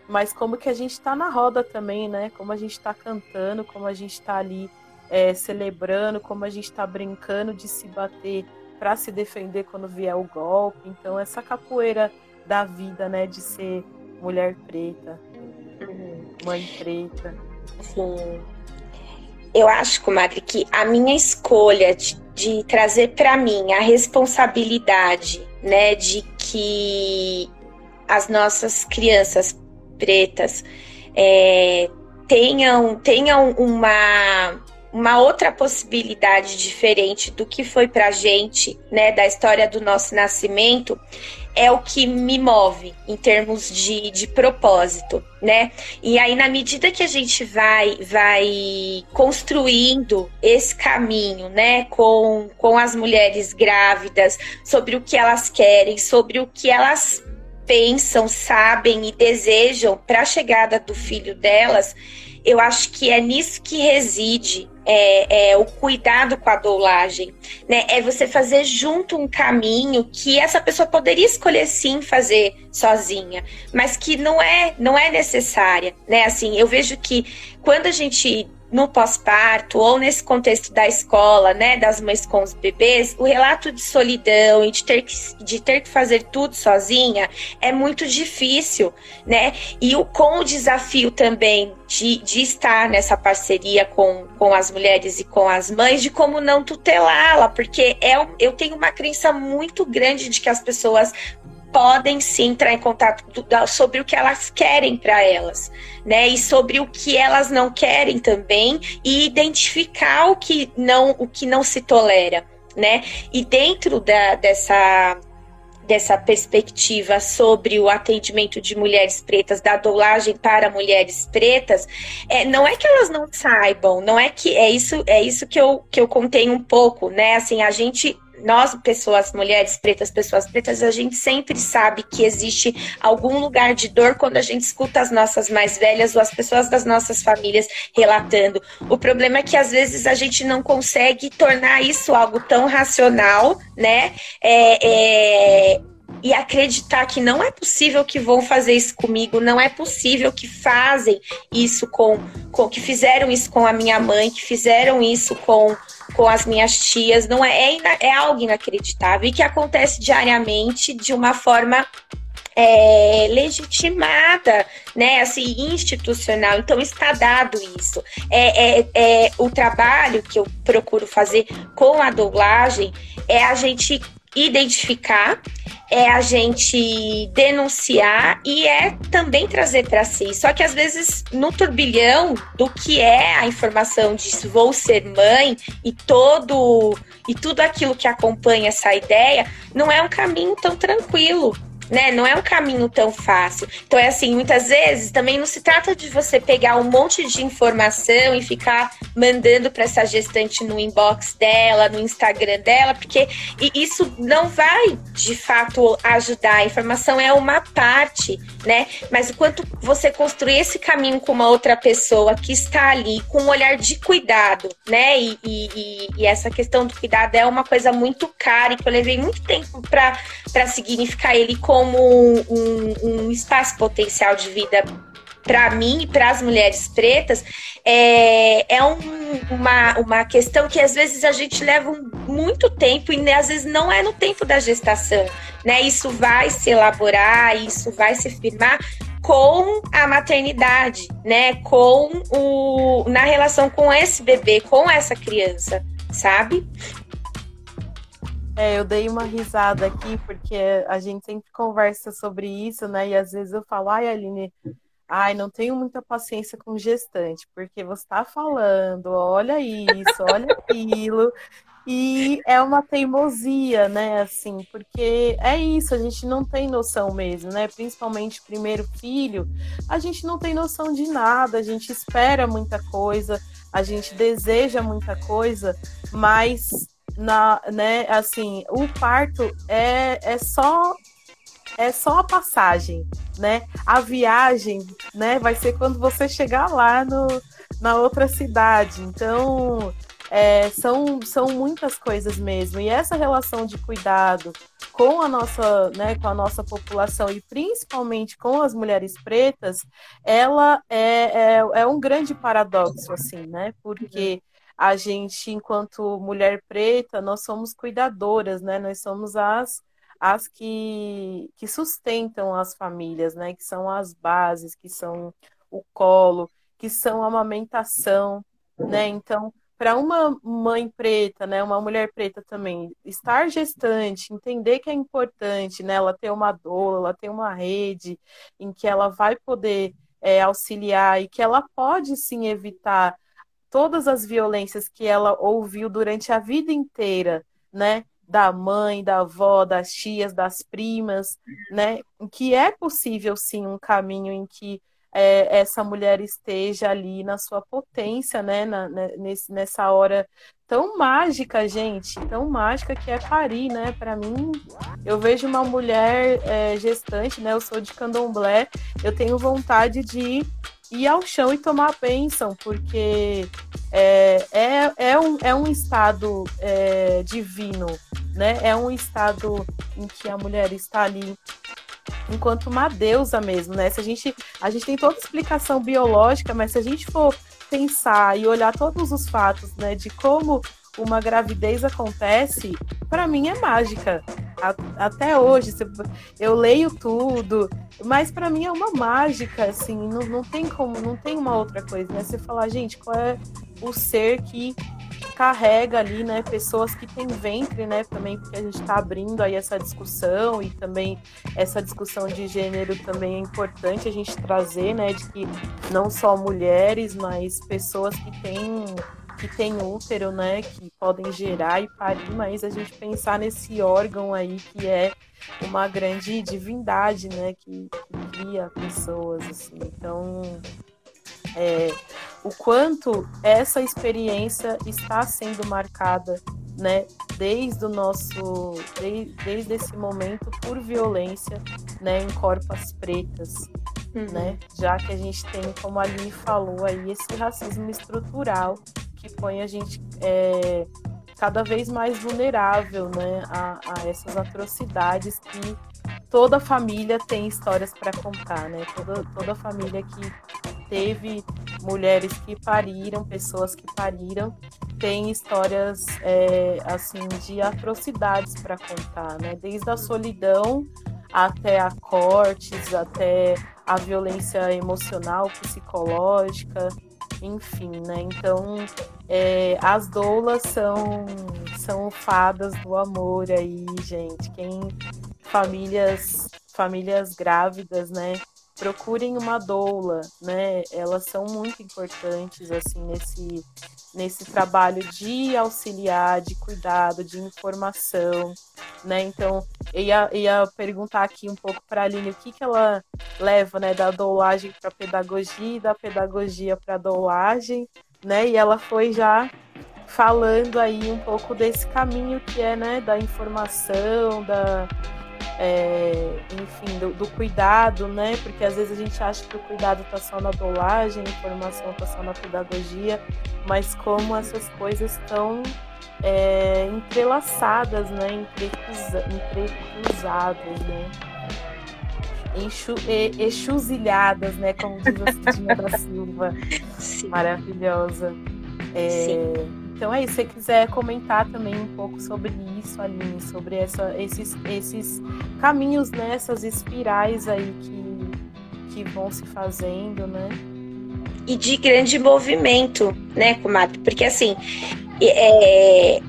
Mas como que a gente está na roda também, né? Como a gente está cantando, como a gente está ali é, celebrando, como a gente está brincando de se bater para se defender quando vier o golpe. Então essa capoeira da vida, né? De ser mulher preta, mãe preta. Sim. Eu acho, comadre, que a minha escolha de de trazer para mim a responsabilidade, né, de que as nossas crianças pretas é, tenham, tenham uma, uma outra possibilidade diferente do que foi para gente, né, da história do nosso nascimento, é o que me move em termos de, de propósito, né? E aí, na medida que a gente vai, vai construindo esse caminho, né, com, com as mulheres grávidas, sobre o que elas querem, sobre o que elas pensam, sabem e desejam para a chegada do filho delas, eu acho que é nisso que reside é, é, o cuidado com a doulagem, né? É você fazer junto um caminho que essa pessoa poderia escolher sim fazer sozinha, mas que não é não é necessária, né? Assim, eu vejo que quando a gente no pós-parto ou nesse contexto da escola, né, das mães com os bebês, o relato de solidão e de ter que, de ter que fazer tudo sozinha é muito difícil, né? E o, com o desafio também de, de estar nessa parceria com, com as mulheres e com as mães, de como não tutelá-la, porque é, eu tenho uma crença muito grande de que as pessoas podem sim entrar em contato sobre o que elas querem para elas, né? E sobre o que elas não querem também e identificar o que não o que não se tolera, né? E dentro da, dessa dessa perspectiva sobre o atendimento de mulheres pretas, da dolagem para mulheres pretas, é, não é que elas não saibam, não é que é isso é isso que eu, que eu contei um pouco, né? Assim, a gente nós, pessoas, mulheres pretas, pessoas pretas, a gente sempre sabe que existe algum lugar de dor quando a gente escuta as nossas mais velhas ou as pessoas das nossas famílias relatando. O problema é que às vezes a gente não consegue tornar isso algo tão racional, né? É, é, e acreditar que não é possível que vão fazer isso comigo, não é possível que fazem isso com, com que fizeram isso com a minha mãe, que fizeram isso com com as minhas tias, não é, é, é algo inacreditável e que acontece diariamente de uma forma é, legitimada, né, assim, institucional. Então está dado isso. É, é, é, o trabalho que eu procuro fazer com a dublagem é a gente identificar, é a gente denunciar e é também trazer para si. Só que às vezes no turbilhão do que é a informação de vou ser mãe e todo e tudo aquilo que acompanha essa ideia, não é um caminho tão tranquilo né? Não é um caminho tão fácil. Então é assim, muitas vezes também não se trata de você pegar um monte de informação e ficar mandando para essa gestante no inbox dela, no Instagram dela, porque isso não vai de fato ajudar. A informação é uma parte, né? Mas o quanto você construir esse caminho com uma outra pessoa que está ali com um olhar de cuidado, né? E, e, e essa questão do cuidado é uma coisa muito cara e que eu levei muito tempo para significar ele com como um, um espaço potencial de vida para mim e para as mulheres pretas é, é um, uma, uma questão que às vezes a gente leva muito tempo e às vezes não é no tempo da gestação, né? Isso vai se elaborar, isso vai se firmar com a maternidade, né? Com o na relação com esse bebê, com essa criança, sabe? É, eu dei uma risada aqui, porque a gente sempre conversa sobre isso, né? E às vezes eu falo, ai, Aline, ai, não tenho muita paciência com gestante, porque você está falando, olha isso, olha aquilo. E é uma teimosia, né? Assim, porque é isso, a gente não tem noção mesmo, né? Principalmente primeiro filho, a gente não tem noção de nada, a gente espera muita coisa, a gente deseja muita coisa, mas na, né, assim, o parto é, é só é só a passagem, né? A viagem, né, vai ser quando você chegar lá no, na outra cidade. Então, é, são, são muitas coisas mesmo. E essa relação de cuidado com a nossa, né, com a nossa população e principalmente com as mulheres pretas, ela é, é, é um grande paradoxo, assim, né? Porque a gente, enquanto mulher preta, nós somos cuidadoras, né? Nós somos as, as que, que sustentam as famílias, né? Que são as bases, que são o colo, que são a amamentação, né? Então, para uma mãe preta, né, uma mulher preta também, estar gestante, entender que é importante, né, ela ter uma doula, ela ter uma rede em que ela vai poder é, auxiliar e que ela pode sim evitar todas as violências que ela ouviu durante a vida inteira, né? Da mãe, da avó, das tias, das primas, né? Que é possível sim um caminho em que é, essa mulher esteja ali na sua potência, né? Na, né, nesse, nessa hora tão mágica, gente, tão mágica que é parir, né? Para mim, eu vejo uma mulher é, gestante, né? Eu sou de candomblé, eu tenho vontade de ir ao chão e tomar a bênção, porque é, é, é, um, é um estado é, divino, né? É um estado em que a mulher está ali enquanto uma deusa mesmo, né? Se a gente, a gente tem toda explicação biológica, mas se a gente for pensar e olhar todos os fatos, né, de como uma gravidez acontece, para mim é mágica. até hoje, eu leio tudo, mas para mim é uma mágica, assim, não, não tem como, não tem uma outra coisa, né? Você falar, gente, qual é o ser que carrega ali, né, pessoas que têm ventre, né, também porque a gente está abrindo aí essa discussão e também essa discussão de gênero também é importante a gente trazer, né, de que não só mulheres, mas pessoas que têm que tem útero, né, que podem gerar e parir, mas a gente pensar nesse órgão aí que é uma grande divindade, né, que, que cria pessoas, assim. Então, é, o quanto essa experiência está sendo marcada, né, desde o nosso, desde, desde esse momento por violência, né, em corpos pretas, uhum. né, já que a gente tem, como a falou aí, esse racismo estrutural que põe a gente é, cada vez mais vulnerável né, a, a essas atrocidades que toda família tem histórias para contar, né? Toda, toda família que teve mulheres que pariram, pessoas que pariram, tem histórias é, assim de atrocidades para contar, né? Desde a solidão até a cortes, até a violência emocional, psicológica, enfim, né? Então, é, as doulas são, são fadas do amor aí, gente. Quem famílias famílias grávidas, né? procurem uma doula, né? Elas são muito importantes assim nesse nesse trabalho de auxiliar, de cuidado, de informação, né? Então, eu ia, ia perguntar aqui um pouco para a Aline o que, que ela leva, né, da doulagem para pedagogia e da pedagogia para doulagem, né? E ela foi já falando aí um pouco desse caminho que é, né, da informação, da é, enfim, do, do, cuidado, né? Porque às vezes a gente acha que o cuidado está só na dolagem, a informação está só na pedagogia, mas como essas coisas estão é, entrelaçadas, né? Entrecruzadas, né? Enxu, exuzilhadas, né? Como diz a Cidinha da Silva. Sim. Maravilhosa. É, Sim. Então é isso, se você quiser comentar também um pouco sobre isso, Aline, sobre essa, esses, esses caminhos, né, essas espirais aí que, que vão se fazendo, né? E de grande movimento, né, comadre? Porque assim, é,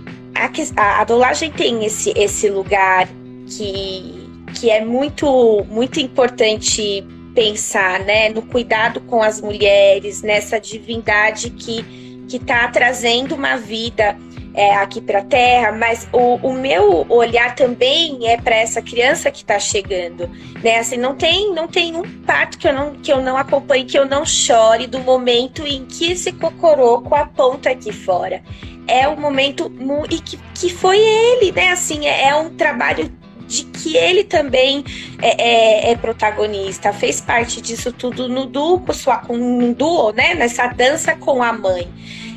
a, a dolagem tem esse, esse lugar que, que é muito, muito importante pensar, né, no cuidado com as mulheres, nessa divindade que que está trazendo uma vida é, aqui para a Terra, mas o, o, meu olhar também é para essa criança que está chegando, né? Assim, não tem, não tem um parto que eu não que eu não acompanhe, que eu não chore do momento em que esse cocoroco aponta aqui fora. É o momento e que, que foi ele, né? Assim, é, é um trabalho de que ele também é, é, é, protagonista, fez parte disso tudo no duo, no duo, né? Nessa dança com a mãe.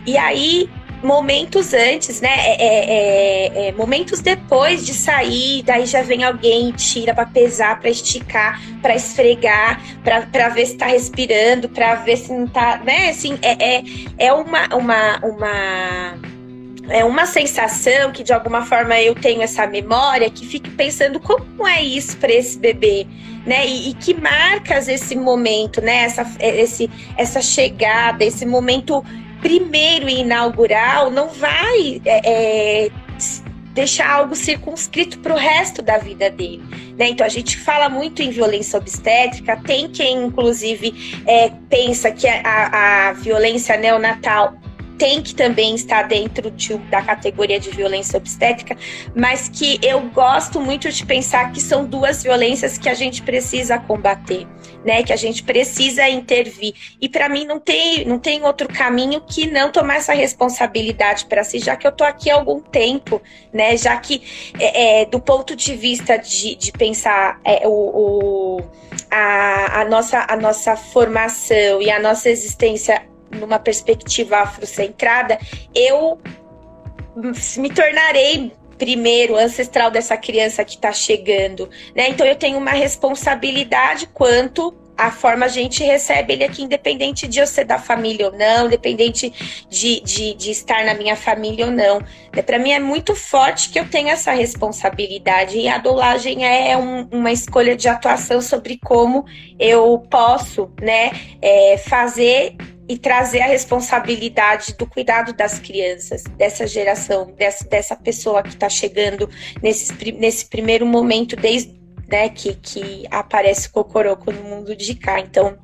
E aí, momentos antes, né? É, é, é, é momentos depois de sair, daí já vem alguém tira para pesar, para esticar, para esfregar, para ver se tá respirando, para ver se não tá, né? Assim, é, é, é uma, uma, uma é uma sensação que de alguma forma eu tenho essa memória que fico pensando como é isso para esse bebê, né? E, e, que marcas esse momento, né? Essa, esse, essa chegada, esse momento primeiro e inaugural não vai é, é, deixar algo circunscrito para o resto da vida dele. Né? Então a gente fala muito em violência obstétrica, tem quem inclusive é, pensa que a, a violência neonatal tem que também estar dentro de, da categoria de violência obstétrica, mas que eu gosto muito de pensar que são duas violências que a gente precisa combater, né? Que a gente precisa intervir. E para mim não tem, não tem outro caminho que não tomar essa responsabilidade para si, já que eu tô aqui há algum tempo, né? Já que é, é, do ponto de vista de, de pensar é, o, o a, a, nossa, a nossa formação e a nossa existência numa perspectiva afrocentrada, eu me tornarei primeiro ancestral dessa criança que está chegando, né? Então eu tenho uma responsabilidade quanto a forma a gente recebe ele aqui, independente de eu ser da família ou não, independente de, de, de estar na minha família ou não. Né? Para mim é muito forte que eu tenho essa responsabilidade e a dolagem é um, uma escolha de atuação sobre como eu posso né, é, fazer e trazer a responsabilidade do cuidado das crianças, dessa geração, dessa, dessa pessoa que está chegando nesse, nesse primeiro momento, desde né, que, que aparece Cocoroco no mundo de cá. Então,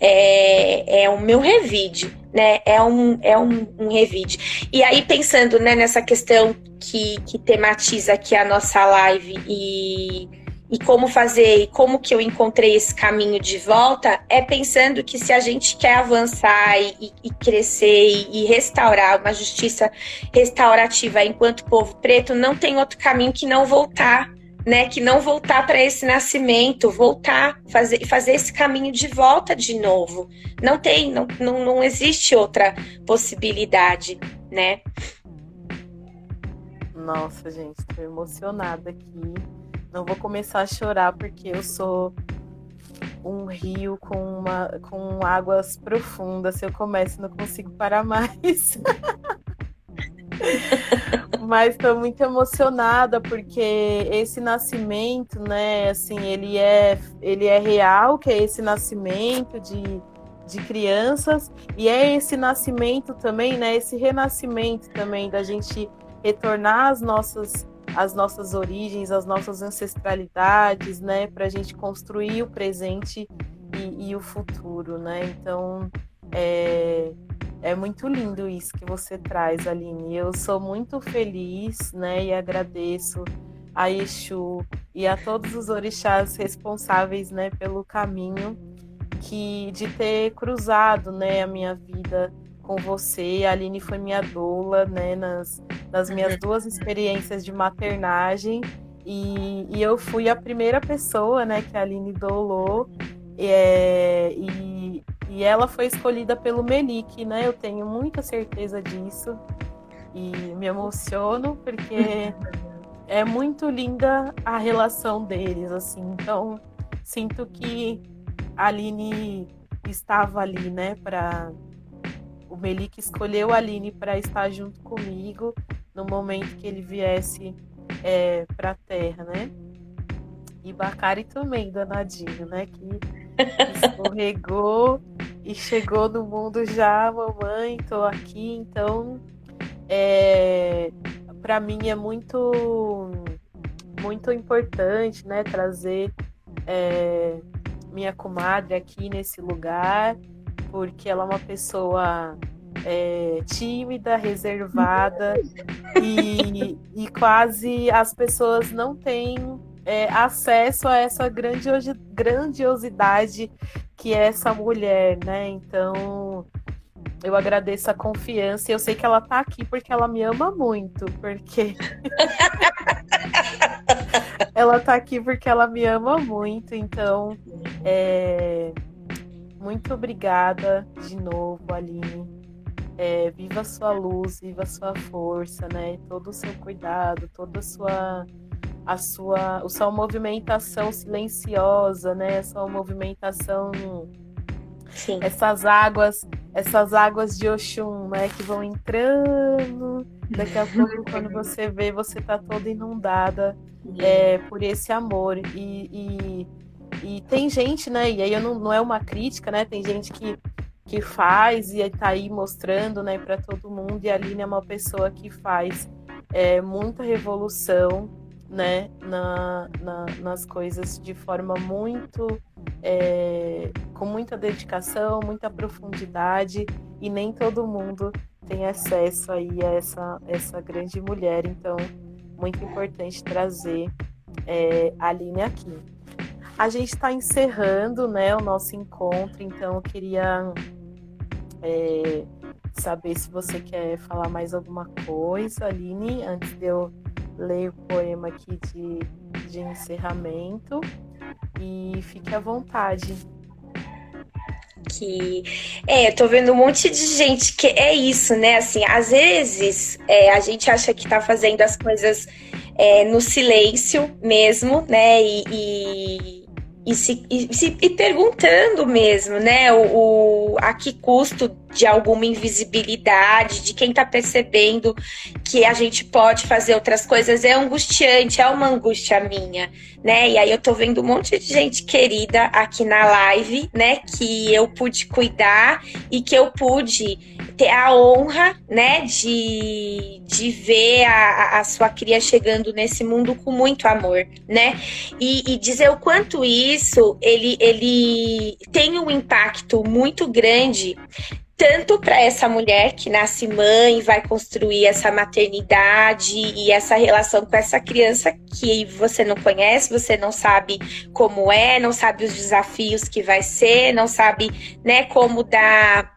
é, é o meu revide, né? É um, é um, um revide. E aí, pensando né, nessa questão que, que tematiza aqui a nossa live e e como fazer e como que eu encontrei esse caminho de volta é pensando que se a gente quer avançar e, e crescer e, e, restaurar uma justiça restaurativa enquanto povo preto, não tem outro caminho que não voltar, né? Que não voltar para esse nascimento, voltar, fazer, fazer esse caminho de volta de novo. Não tem, não, não, não existe outra possibilidade, né? Nossa, gente, estou emocionada aqui não vou começar a chorar porque eu sou um rio com, uma, com águas profundas. Se eu começo, não consigo parar mais. Mas estou muito emocionada porque esse nascimento, né, assim, ele é, ele é real, que é esse nascimento de, de crianças, e é esse nascimento também, né, esse renascimento também da gente retornar às nossas as nossas origens, as nossas ancestralidades, né, para a gente construir o presente e, e, o futuro, né? Então, é, é muito lindo isso que você traz, Aline. Eu sou muito feliz, né, e agradeço a Exu e a todos os orixás responsáveis, né, pelo caminho que de ter cruzado, né, a minha vida com você. A Aline foi minha doula, né, nas, nas minhas duas experiências de maternagem. E, e eu fui a primeira pessoa, né, que a Aline doulou. É, e, e ela foi escolhida pelo Melique, né? Eu tenho muita certeza disso. E me emociono porque é muito linda a relação deles, assim. Então, sinto que a Aline estava ali, né, para o Melique escolheu a Aline para estar junto comigo no momento que ele viesse é, para a Terra, né? E Bacari também, danadinho, né? Que escorregou e chegou no mundo já, mamãe, tô aqui, então é, para mim é muito muito importante, né, trazer é, minha comadre aqui nesse lugar, porque ela é uma pessoa é, tímida, reservada e, e quase as pessoas não têm é, acesso a essa grandiosidade que é essa mulher, né? Então, eu agradeço a confiança e eu sei que ela tá aqui porque ela me ama muito, porque ela tá aqui porque ela me ama muito, então é... muito obrigada de novo, Aline. É, viva a sua luz, viva a sua força, né? Todo o seu cuidado, toda a sua a sua, a sua movimentação silenciosa, né? A sua movimentação Sim. essas águas, essas águas de Oxum, né, que vão entrando. Daqui a pouco, quando você vê, você tá toda inundada é, por esse amor. E, e, e, tem gente, né? E aí não, não é uma crítica, né? Tem gente que, que faz e tá aí mostrando, né, para todo mundo. E a Aline é uma pessoa que faz é, muita revolução né, na, na, nas coisas de forma muito é, com muita dedicação, muita profundidade e nem todo mundo tem acesso aí a essa, essa grande mulher, então muito importante trazer é, a Aline aqui. A gente está encerrando né, o nosso encontro, então eu queria é, saber se você quer falar mais alguma coisa, Aline, antes de eu ler o poema aqui de, de encerramento e fique à vontade. Que é, eu tô vendo um monte de gente que é isso, né? Assim, às vezes é, a gente acha que tá fazendo as coisas é, no silêncio mesmo, né? E, e e se, e, se, e perguntando mesmo, né, o, o, a que custo de alguma invisibilidade, de quem está percebendo que a gente pode fazer outras coisas, é angustiante, é uma angústia minha, né? E aí eu tô vendo um monte de gente querida aqui na live, né, que eu pude cuidar e que eu pude ter a honra, né, de, de ver a, a sua cria chegando nesse mundo com muito amor, né? E, e dizer o quanto isso ele, ele tem um impacto muito grande tanto para essa mulher que nasce mãe, vai construir essa maternidade e essa relação com essa criança que você não conhece, você não sabe como é, não sabe os desafios que vai ser, não sabe, né, como dar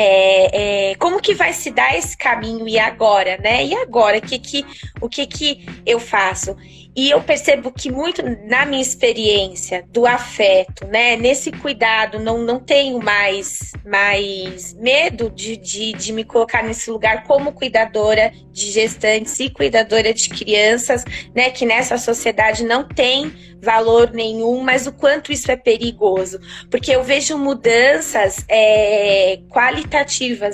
é, é, como que vai se dar esse caminho e agora, né? E agora, que que, o que que eu faço? e eu percebo que muito na minha experiência do afeto, né, nesse cuidado, não, não tenho mais, mais medo de, de, de me colocar nesse lugar como cuidadora de gestantes e cuidadora de crianças, né, que nessa sociedade não tem valor nenhum, mas o quanto isso é perigoso, porque eu vejo mudanças é, qualitativas,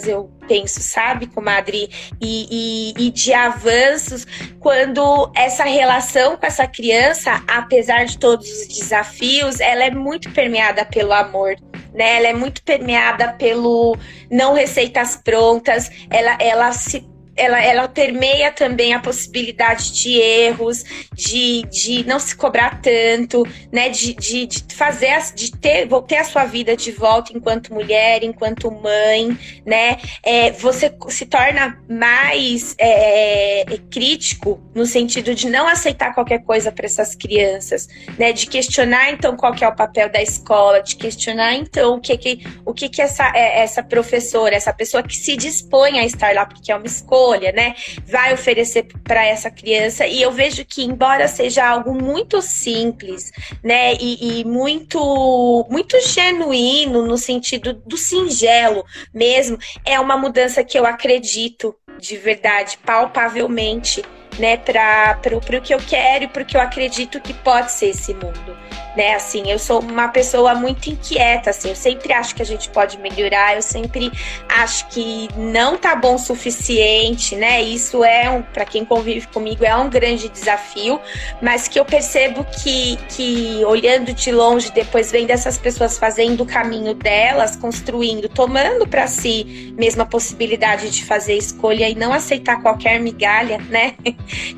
eu penso, sabe, comadre, e, e, e de avanços quando essa relação com essa criança, apesar de todos os desafios, ela é muito permeada pelo amor. Né, ela é muito permeada pelo não receitas prontas, ela, ela se ela, ela permeia também a possibilidade de erros, de, de não se cobrar tanto, né? De, de, de fazer, de ter, ter a sua vida de volta enquanto mulher, enquanto mãe, né? É, você se torna mais é, é crítico no sentido de não aceitar qualquer coisa para essas crianças, né? De questionar então qual que é o papel da escola, de questionar então o que que o que que essa é, essa professora, essa pessoa que se dispõe a estar lá porque é uma escola escolha, né? Vai oferecer para essa criança. E eu vejo que, embora seja algo muito simples, né? E, e muito, muito genuíno no sentido do singelo mesmo, é uma mudança que eu acredito de verdade, palpavelmente, né? Para o que eu quero e para o que eu acredito que pode ser esse mundo né? Assim, eu sou uma pessoa muito inquieta, assim, eu sempre acho que a gente pode melhorar, eu sempre acho que não tá bom o suficiente, né? Isso é um, para quem convive comigo é um grande desafio, mas que eu percebo que que olhando de longe, depois vendo essas pessoas fazendo o caminho delas, construindo, tomando para si mesmo a possibilidade de fazer escolha e não aceitar qualquer migalha, né?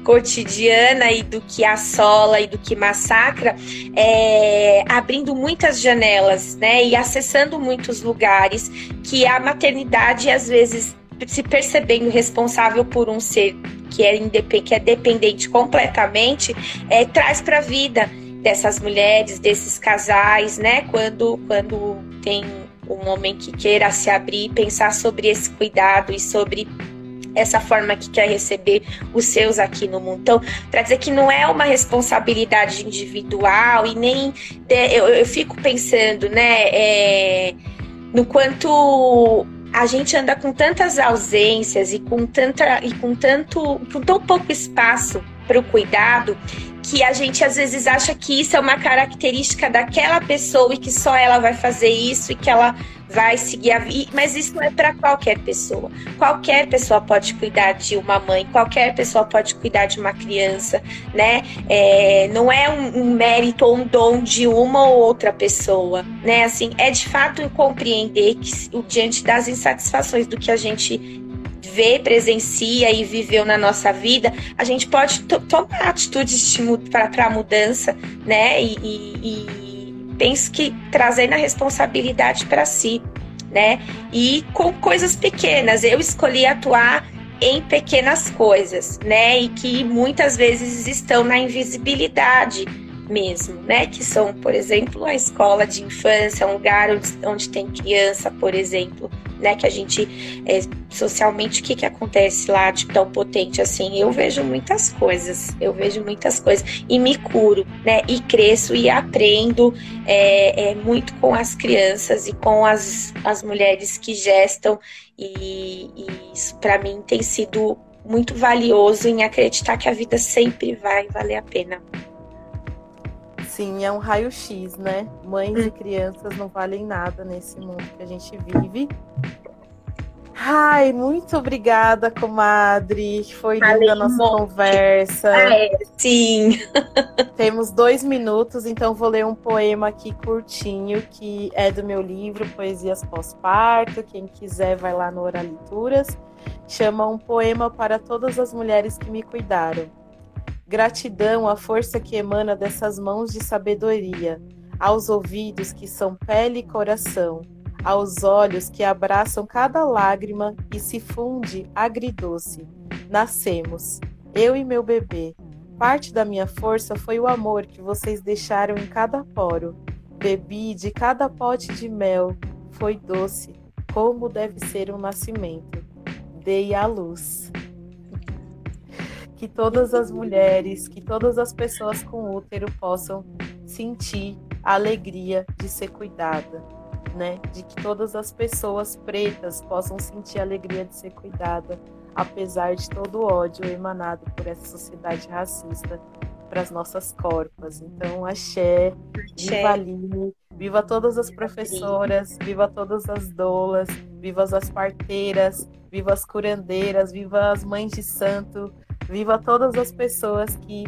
Cotidiana e do que assola e do que massacra, é abrindo muitas janelas, né, e acessando muitos lugares que a maternidade às vezes se percebendo responsável por um ser que é, que é dependente completamente, é, traz para a vida dessas mulheres, desses casais, né? Quando, quando tem um homem que queira se abrir, pensar sobre esse cuidado e sobre essa forma que quer receber os seus aqui no mundo. Então, para dizer que não é uma responsabilidade individual e nem eu, eu, fico pensando, né, é, no quanto a gente anda com tantas ausências e com tanta e com tanto com tão pouco espaço para o cuidado que a gente às vezes acha que isso é uma característica daquela pessoa e que só ela vai fazer isso e que ela vai seguir a vida. Mas isso não é para qualquer pessoa. Qualquer pessoa pode cuidar de uma mãe, qualquer pessoa pode cuidar de uma criança, né? É, não é um, um, mérito ou um dom de uma ou outra pessoa, né? Assim, é de fato compreender que diante das insatisfações do que a gente vê, presencia e viveu na nossa vida, a gente pode tomar atitudes para a mudança, né? E, e, e penso que trazendo a responsabilidade para si, né? E com coisas pequenas. Eu escolhi atuar em pequenas coisas, né? E que muitas vezes estão na invisibilidade mesmo, né? Que são, por exemplo, a escola de infância, um lugar onde, onde tem criança, por exemplo, né? Que a gente é, socialmente o que que acontece lá de tão potente assim? Eu vejo muitas coisas, eu vejo muitas coisas e me curo, né? E cresço e aprendo é, é muito com as crianças e com as, as mulheres que gestam e, e isso para mim tem sido muito valioso em acreditar que a vida sempre vai valer a pena. Sim, é um raio-x, né? Mães e crianças não valem nada nesse mundo que a gente vive. Ai, muito obrigada, comadre. Foi linda a nossa conversa. Ah, é, sim. Temos dois minutos, então vou ler um poema aqui curtinho, que é do meu livro Poesias Pós-Parto. Quem quiser vai lá no Oralituras. Chama Um Poema para Todas as Mulheres que Me Cuidaram. Gratidão à força que emana dessas mãos de sabedoria, aos ouvidos que são pele e coração, aos olhos que abraçam cada lágrima e se funde agridoce. Nascemos, eu e meu bebê. Parte da minha força foi o amor que vocês deixaram em cada poro. Bebi de cada pote de mel, foi doce, como deve ser um nascimento. Dei a luz. Que todas as mulheres, que todas as pessoas com útero possam sentir a alegria de ser cuidada, né? De que todas as pessoas pretas possam sentir a alegria de ser cuidada, apesar de todo o ódio emanado por essa sociedade racista para as nossas corpas. Então, axé, viva Aline, viva todas as professoras, viva todas as doulas, viva as parteiras, viva as curandeiras, viva as mães de santo, viva todas as pessoas que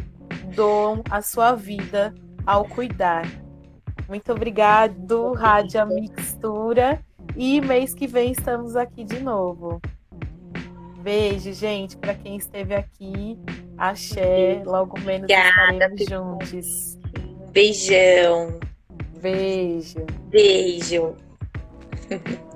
doam a sua vida ao cuidar. Muito obrigado, Rádio Mixtura. E mês que vem estamos aqui de novo. Beijo, gente, para quem esteve aqui. Axé, logo menos Obrigada, estaremos juntos. Beijão. Beijo. Beijo.